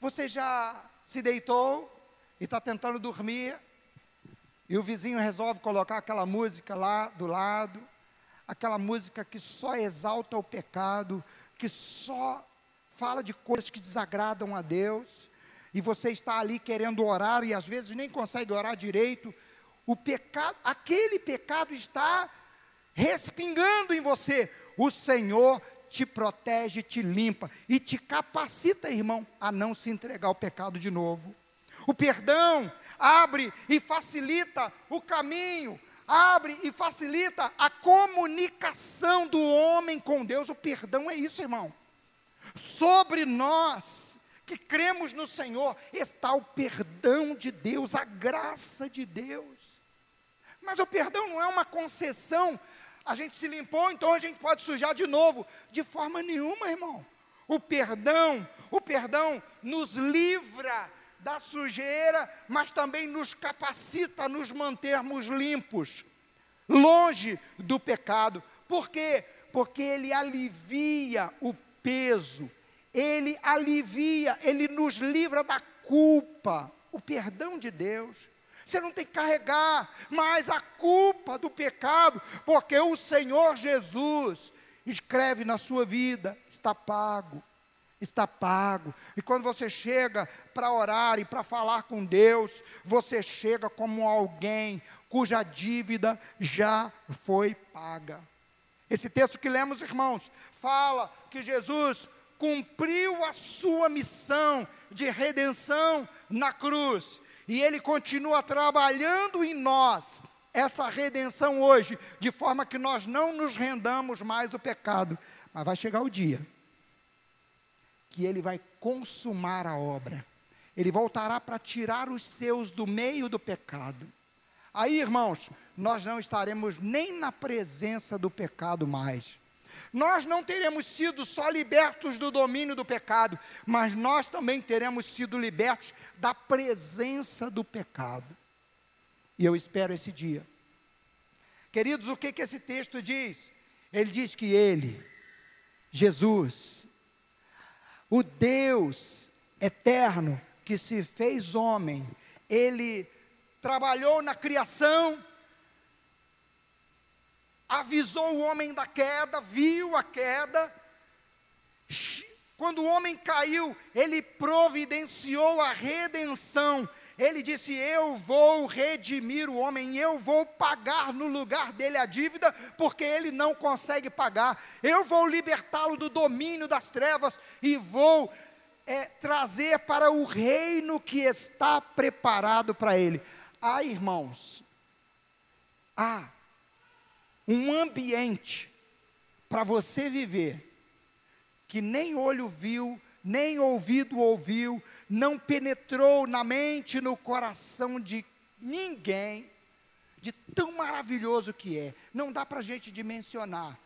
A: Você já se deitou e está tentando dormir, e o vizinho resolve colocar aquela música lá do lado, aquela música que só exalta o pecado, que só fala de coisas que desagradam a Deus, e você está ali querendo orar e às vezes nem consegue orar direito, o pecado, aquele pecado está respingando em você. O Senhor te protege, te limpa e te capacita, irmão, a não se entregar ao pecado de novo. O perdão abre e facilita o caminho, abre e facilita a comunicação do homem com Deus. O perdão é isso, irmão. Sobre nós que cremos no Senhor está o perdão de Deus, a graça de Deus. Mas o perdão não é uma concessão a gente se limpou, então a gente pode sujar de novo. De forma nenhuma, irmão. O perdão, o perdão nos livra da sujeira, mas também nos capacita a nos mantermos limpos, longe do pecado. Por quê? Porque ele alivia o peso, ele alivia, ele nos livra da culpa, o perdão de Deus. Você não tem que carregar mais a culpa do pecado, porque o Senhor Jesus escreve na sua vida: está pago, está pago. E quando você chega para orar e para falar com Deus, você chega como alguém cuja dívida já foi paga. Esse texto que lemos, irmãos, fala que Jesus cumpriu a sua missão de redenção na cruz. E ele continua trabalhando em nós essa redenção hoje, de forma que nós não nos rendamos mais o pecado. Mas vai chegar o dia que ele vai consumar a obra. Ele voltará para tirar os seus do meio do pecado. Aí, irmãos, nós não estaremos nem na presença do pecado mais. Nós não teremos sido só libertos do domínio do pecado, mas nós também teremos sido libertos da presença do pecado. E eu espero esse dia. Queridos, o que, que esse texto diz? Ele diz que Ele, Jesus, o Deus eterno que se fez homem, Ele trabalhou na criação, avisou o homem da queda, viu a queda. Quando o homem caiu, ele providenciou a redenção. Ele disse: Eu vou redimir o homem, eu vou pagar no lugar dele a dívida, porque ele não consegue pagar. Eu vou libertá-lo do domínio das trevas e vou é, trazer para o reino que está preparado para ele. Ah, irmãos, há um ambiente para você viver que nem olho viu, nem ouvido ouviu, não penetrou na mente, no coração de ninguém, de tão maravilhoso que é. Não dá para a gente dimensionar.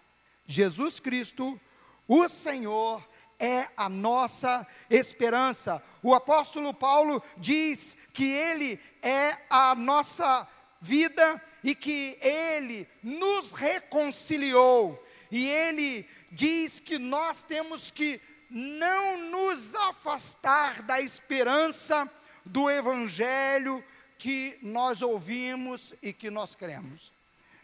A: Jesus Cristo, o Senhor, é a nossa esperança. O apóstolo Paulo diz que Ele é a nossa vida e que Ele nos reconciliou, e Ele diz que nós temos que não nos afastar da esperança do Evangelho que nós ouvimos e que nós cremos.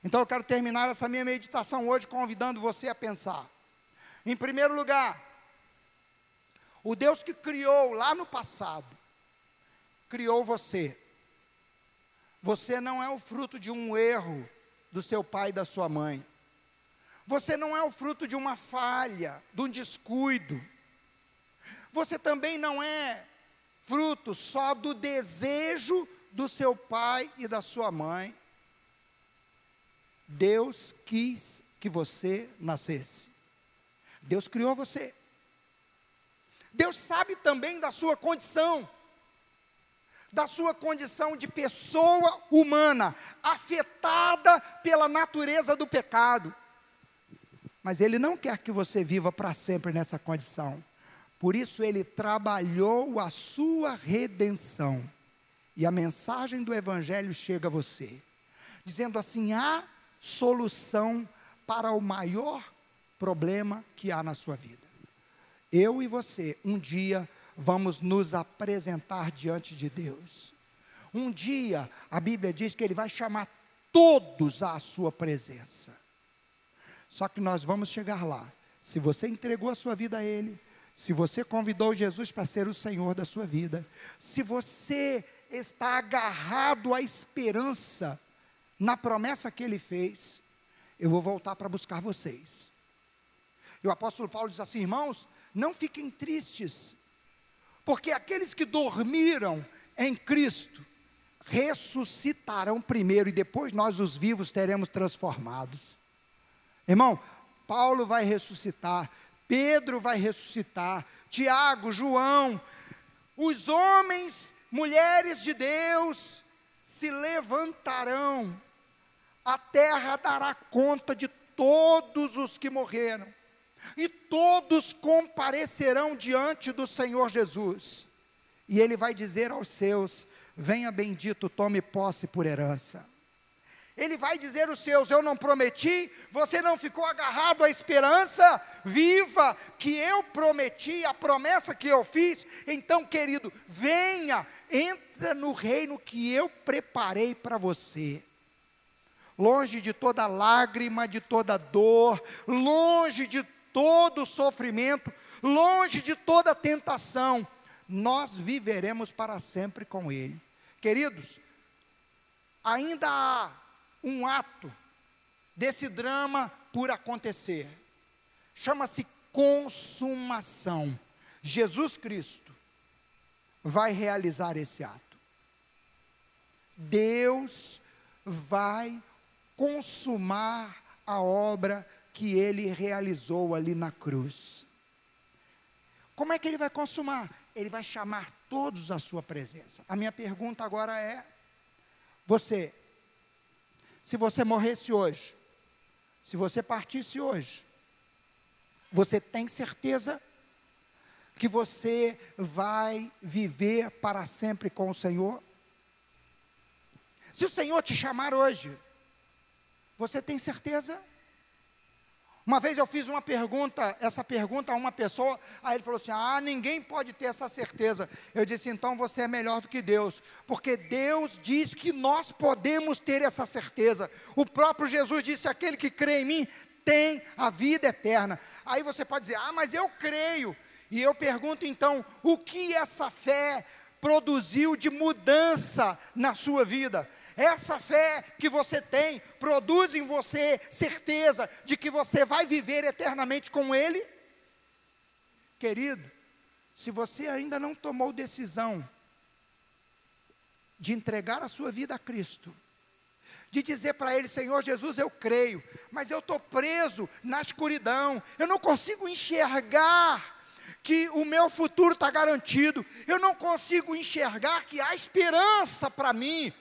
A: Então eu quero terminar essa minha meditação hoje convidando você a pensar. Em primeiro lugar, o Deus que criou lá no passado, criou você você não é o fruto de um erro do seu pai e da sua mãe. Você não é o fruto de uma falha, de um descuido. Você também não é fruto só do desejo do seu pai e da sua mãe. Deus quis que você nascesse. Deus criou você. Deus sabe também da sua condição da sua condição de pessoa humana, afetada pela natureza do pecado. Mas Ele não quer que você viva para sempre nessa condição. Por isso, Ele trabalhou a sua redenção. E a mensagem do Evangelho chega a você, dizendo assim: há solução para o maior problema que há na sua vida. Eu e você, um dia, vamos nos apresentar diante de Deus. Um dia, a Bíblia diz que Ele vai chamar todos à Sua presença. Só que nós vamos chegar lá. Se você entregou a sua vida a Ele, se você convidou Jesus para ser o Senhor da sua vida, se você está agarrado à esperança na promessa que Ele fez, eu vou voltar para buscar vocês. E o apóstolo Paulo diz assim: irmãos, não fiquem tristes porque aqueles que dormiram em Cristo ressuscitarão primeiro e depois nós, os vivos, teremos transformados. Irmão, Paulo vai ressuscitar, Pedro vai ressuscitar, Tiago, João, os homens, mulheres de Deus se levantarão, a terra dará conta de todos os que morreram e todos comparecerão diante do Senhor Jesus. E ele vai dizer aos seus: Venha bendito, tome posse por herança. Ele vai dizer os seus: Eu não prometi, você não ficou agarrado à esperança viva que eu prometi, a promessa que eu fiz. Então, querido, venha, entra no reino que eu preparei para você. Longe de toda lágrima, de toda dor, longe de todo sofrimento, longe de toda tentação, nós viveremos para sempre com Ele. Queridos, ainda há um ato desse drama por acontecer. Chama-se consumação. Jesus Cristo vai realizar esse ato. Deus vai consumar a obra que ele realizou ali na cruz. Como é que ele vai consumar? Ele vai chamar todos à sua presença. A minha pergunta agora é: você, se você morresse hoje, se você partisse hoje, você tem certeza que você vai viver para sempre com o Senhor? Se o Senhor te chamar hoje, você tem certeza? Uma vez eu fiz uma pergunta, essa pergunta a uma pessoa, aí ele falou assim: Ah, ninguém pode ter essa certeza. Eu disse: Então você é melhor do que Deus, porque Deus diz que nós podemos ter essa certeza. O próprio Jesus disse: Aquele que crê em mim tem a vida eterna. Aí você pode dizer: Ah, mas eu creio. E eu pergunto então: o que essa fé produziu de mudança na sua vida? Essa fé que você tem produz em você certeza de que você vai viver eternamente com Ele? Querido, se você ainda não tomou decisão de entregar a sua vida a Cristo, de dizer para Ele: Senhor Jesus, eu creio, mas eu estou preso na escuridão, eu não consigo enxergar que o meu futuro está garantido, eu não consigo enxergar que há esperança para mim.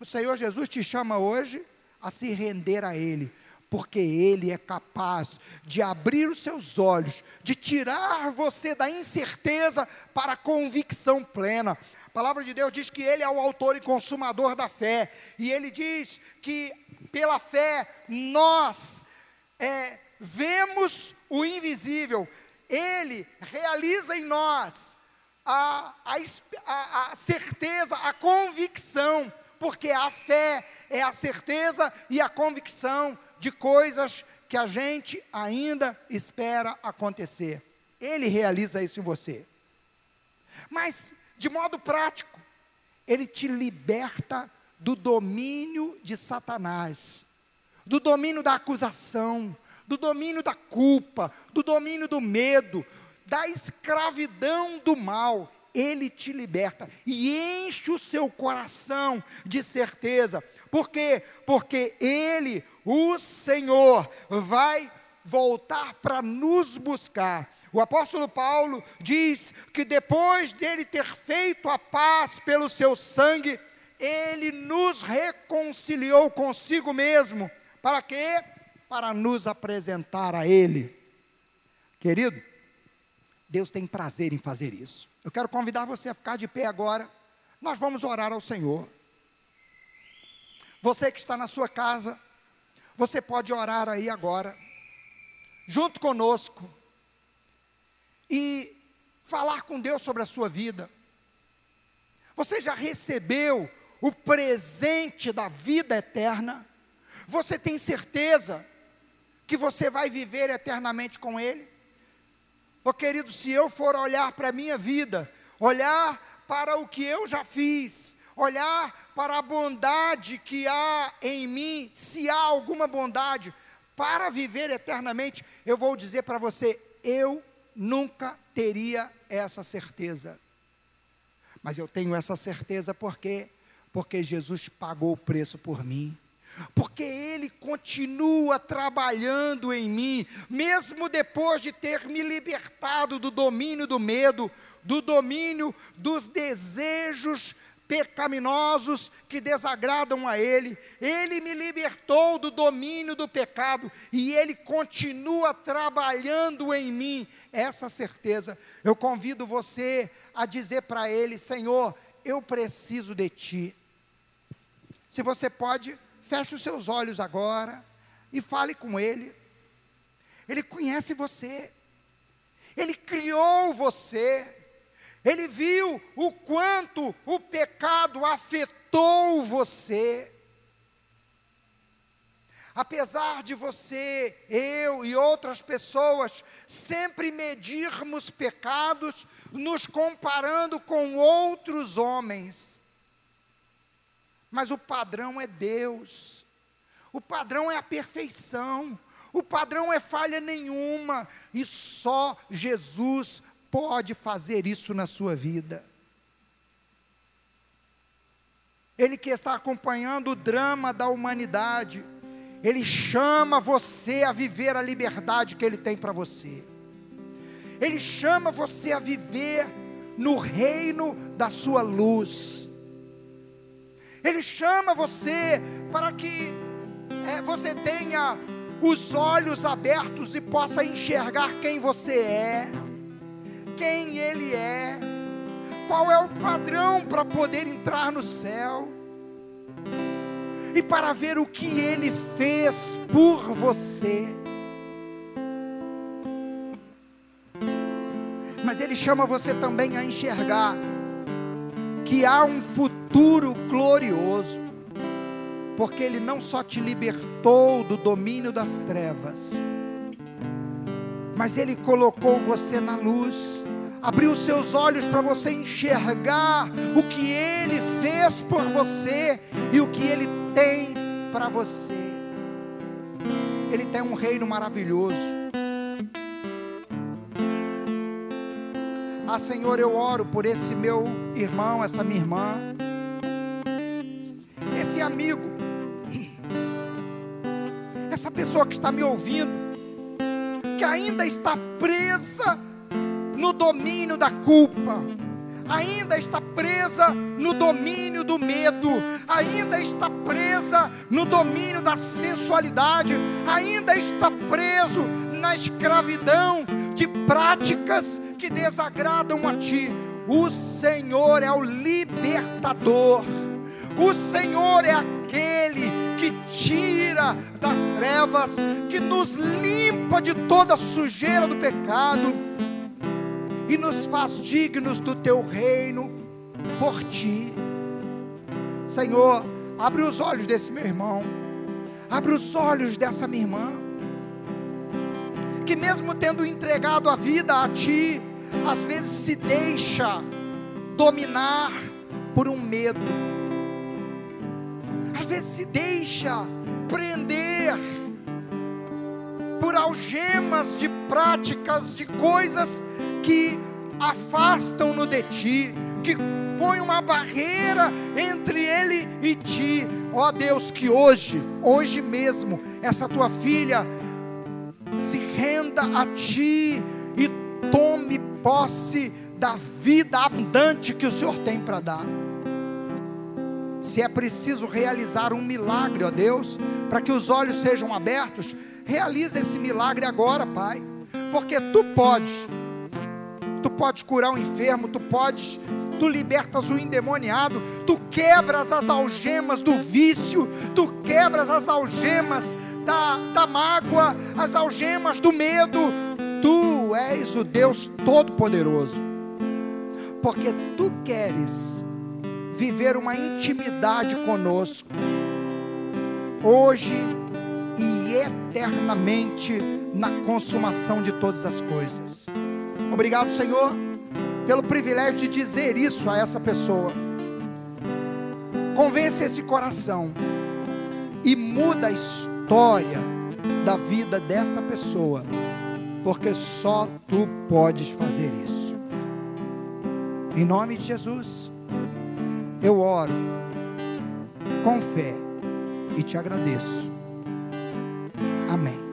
A: O Senhor Jesus te chama hoje a se render a Ele, porque Ele é capaz de abrir os seus olhos, de tirar você da incerteza para a convicção plena. A palavra de Deus diz que Ele é o autor e consumador da fé, e Ele diz que pela fé nós é, vemos o invisível, Ele realiza em nós a, a, a certeza, a convicção porque a fé é a certeza e a convicção de coisas que a gente ainda espera acontecer. Ele realiza isso em você. Mas, de modo prático, ele te liberta do domínio de Satanás, do domínio da acusação, do domínio da culpa, do domínio do medo, da escravidão do mal ele te liberta e enche o seu coração de certeza. Por quê? Porque Ele, o Senhor, vai voltar para nos buscar. O apóstolo Paulo diz que depois dele ter feito a paz pelo seu sangue, ele nos reconciliou consigo mesmo. Para quê? Para nos apresentar a Ele. Querido, Deus tem prazer em fazer isso. Eu quero convidar você a ficar de pé agora. Nós vamos orar ao Senhor. Você que está na sua casa, você pode orar aí agora, junto conosco, e falar com Deus sobre a sua vida. Você já recebeu o presente da vida eterna? Você tem certeza que você vai viver eternamente com Ele? Oh, querido, se eu for olhar para a minha vida, olhar para o que eu já fiz, olhar para a bondade que há em mim, se há alguma bondade, para viver eternamente, eu vou dizer para você: eu nunca teria essa certeza. Mas eu tenho essa certeza porque porque Jesus pagou o preço por mim porque Ele continua trabalhando em mim, mesmo depois de ter me libertado do domínio do medo, do domínio dos desejos pecaminosos que desagradam a Ele. Ele me libertou do domínio do pecado e Ele continua trabalhando em mim. Essa certeza, eu convido você a dizer para Ele: Senhor, eu preciso de Ti. Se você pode feche os seus olhos agora e fale com Ele. Ele conhece você, Ele criou você, Ele viu o quanto o pecado afetou você. Apesar de você, eu e outras pessoas sempre medirmos pecados nos comparando com outros homens, mas o padrão é Deus, o padrão é a perfeição, o padrão é falha nenhuma, e só Jesus pode fazer isso na sua vida. Ele que está acompanhando o drama da humanidade, ele chama você a viver a liberdade que Ele tem para você. Ele chama você a viver no reino da Sua luz. Ele chama você para que é, você tenha os olhos abertos e possa enxergar quem você é, quem Ele é, qual é o padrão para poder entrar no céu e para ver o que Ele fez por você. Mas Ele chama você também a enxergar que há um futuro glorioso, porque Ele não só te libertou do domínio das trevas, mas Ele colocou você na luz, abriu seus olhos para você enxergar o que Ele fez por você e o que Ele tem para você. Ele tem um reino maravilhoso. Ah, Senhor, eu oro por esse meu irmão, essa minha irmã, esse amigo, essa pessoa que está me ouvindo, que ainda está presa no domínio da culpa, ainda está presa no domínio do medo, ainda está presa no domínio da sensualidade, ainda está preso na escravidão de práticas que desagradam a ti. O Senhor é o libertador, o Senhor é aquele que tira das trevas, que nos limpa de toda a sujeira do pecado e nos faz dignos do teu reino por ti. Senhor, abre os olhos desse meu irmão, abre os olhos dessa minha irmã, que mesmo tendo entregado a vida a ti, às vezes se deixa dominar por um medo, às vezes se deixa prender por algemas de práticas, de coisas que afastam-no de ti, que põem uma barreira entre ele e ti. Ó oh Deus, que hoje, hoje mesmo, essa tua filha se renda a ti e tome posse da vida abundante que o Senhor tem para dar. Se é preciso realizar um milagre, ó Deus, para que os olhos sejam abertos, realiza esse milagre agora, Pai, porque tu podes tu podes curar o enfermo, tu podes, tu libertas o endemoniado, tu quebras as algemas do vício, tu quebras as algemas da, da mágoa, as algemas do medo. Tu és o Deus Todo-Poderoso, porque tu queres viver uma intimidade conosco, hoje e eternamente na consumação de todas as coisas. Obrigado, Senhor, pelo privilégio de dizer isso a essa pessoa. Convence esse coração e muda a história da vida desta pessoa, porque só tu podes fazer isso. Em nome de Jesus, eu oro com fé e te agradeço. Amém.